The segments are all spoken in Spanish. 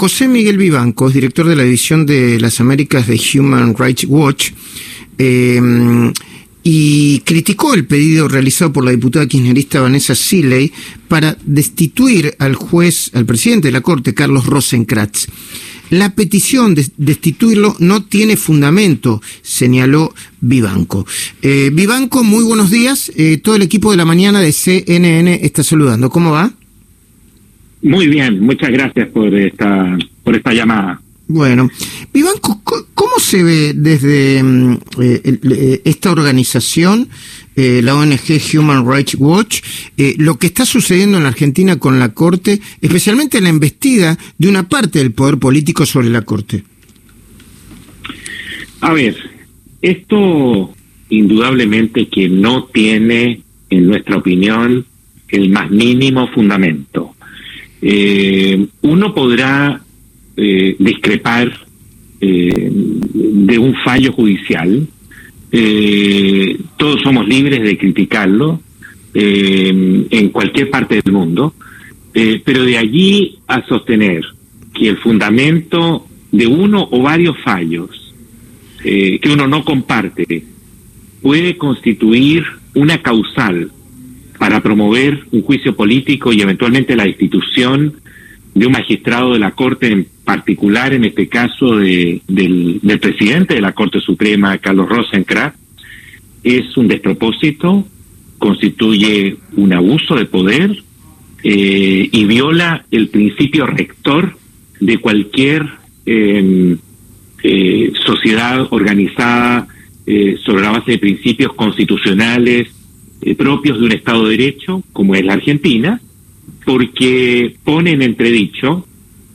José Miguel Vivanco es director de la División de las Américas de Human Rights Watch eh, y criticó el pedido realizado por la diputada kirchnerista Vanessa Siley para destituir al juez, al presidente de la Corte, Carlos Rosenkratz. La petición de destituirlo no tiene fundamento, señaló Vivanco. Eh, Vivanco, muy buenos días. Eh, todo el equipo de la mañana de CNN está saludando. ¿Cómo va? Muy bien, muchas gracias por esta, por esta llamada. Bueno, Vivanco, ¿cómo se ve desde mm, eh, eh, esta organización, eh, la ONG Human Rights Watch, lo que está sucediendo en la Argentina con la Corte, especialmente la embestida de una parte del poder político sobre la Corte? A ver, esto indudablemente que no tiene, en nuestra opinión, el más mínimo fundamento. Eh, uno podrá eh, discrepar eh, de un fallo judicial, todos somos libres de criticarlo en cualquier parte del mundo, pero de allí a sostener que el fundamento de uno o varios fallos que uno no comparte puede constituir una causal para promover un juicio político y eventualmente la destitución de un magistrado de la Corte, en particular en este caso de, del, presidente de la Corte Suprema, Carlos Rosenkrantz, es un despropósito, constituye un abuso de poder eh, y viola el principio rector de cualquier em, eh, sociedad organizada eh, sobre la base de principios constitucionales eh, propios de un Estado de Derecho, como es la Argentina, porque pone en entredicho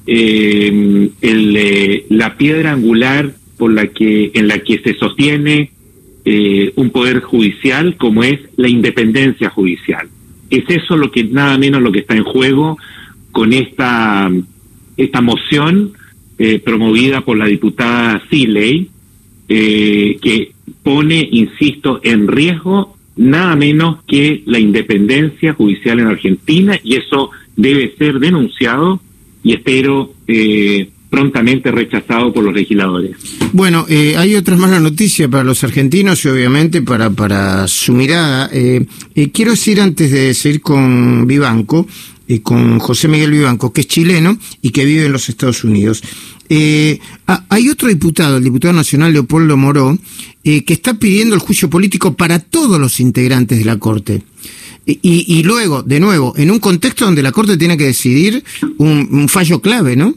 eh, el, eh, la piedra angular por la que, en la que se sostiene un poder judicial, como es la independencia judicial. Es eso lo que nada menos lo que está en juego con esta, esta moción promovida por la diputada Siley, que pone, insisto, en riesgo nada menos que la independencia judicial en Argentina y eso debe ser denunciado y espero eh, prontamente rechazado por los legisladores. Bueno, eh, hay otras malas noticias para los argentinos y obviamente para, para su mirada. Eh, quiero decir antes de seguir con Vivanco, con José Miguel Vivanco, que es chileno y que vive en los Estados Unidos. Eh, hay otro diputado, el diputado nacional Leopoldo Moró, eh, que está pidiendo el juicio político para todos los integrantes de la Corte. Y, luego, de nuevo, en un contexto donde la Corte tiene que decidir un, fallo clave, ¿no?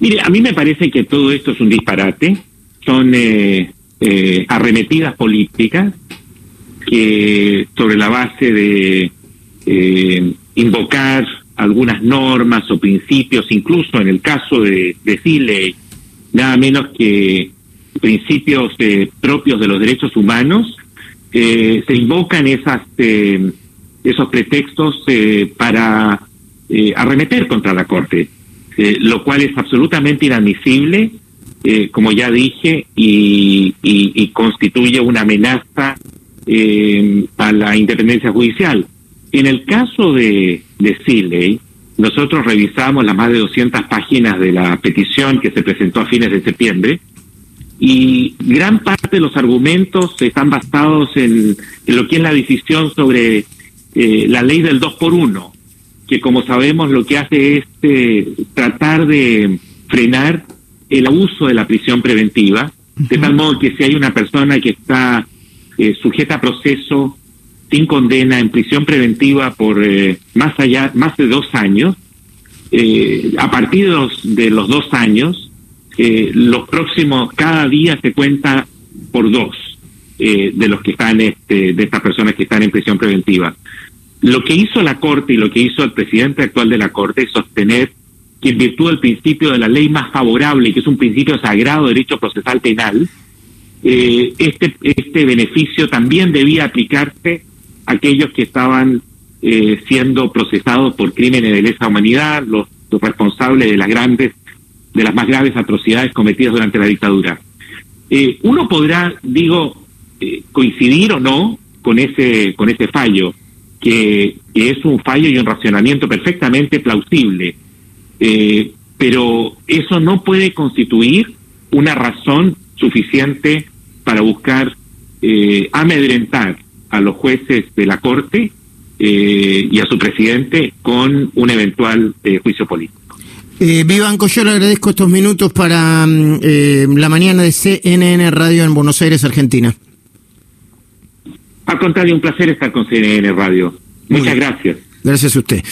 Mire, a mí me parece que todo esto es un disparate. Son eh, eh, arremetidas políticas que sobre la base de invocar algunas normas o principios, incluso en el caso de, de nada menos que principios eh, propios de los derechos humanos, eh, se invocan esas, eh, esos pretextos para arremeter contra la Corte, lo cual es absolutamente inadmisible, como ya dije, y, y constituye una amenaza a la independencia judicial. En el caso de, de Siley, nosotros revisamos las más de 200 páginas de la petición que se presentó a fines de septiembre y gran parte de los argumentos están basados en, lo que es la decisión sobre eh, la ley del 2 por 1 que como sabemos lo que hace es eh, tratar de frenar el abuso de la prisión preventiva, de tal modo que si hay una persona que está eh, sujeta a proceso sin condena en prisión preventiva por eh, más allá, más de dos años. Eh, a partir de los, dos años, eh, los próximos, cada día se cuenta por dos de los que están, este, de estas personas que están en prisión preventiva. Lo que hizo la Corte y lo que hizo el presidente actual de la Corte es sostener que en virtud del principio de la ley más favorable, que es un principio sagrado de derecho procesal penal, este, este beneficio también debía aplicarse aquellos que estaban eh, siendo procesados por crímenes de lesa humanidad, los, responsables de las grandes, de las más graves atrocidades cometidas durante la dictadura. Eh, uno podrá, digo, eh, coincidir o no con ese, con ese fallo, que, es un fallo y un racionamiento perfectamente plausible. Pero eso no puede constituir una razón suficiente para buscar amedrentar a los jueces de la Corte eh, y a su presidente con un eventual eh, juicio político. Eh, Vivanco, yo le agradezco estos minutos para mm, eh, la mañana de CNN Radio en Buenos Aires, Argentina. Al contrario, un placer estar con CNN Radio. Muchas gracias. Gracias a usted.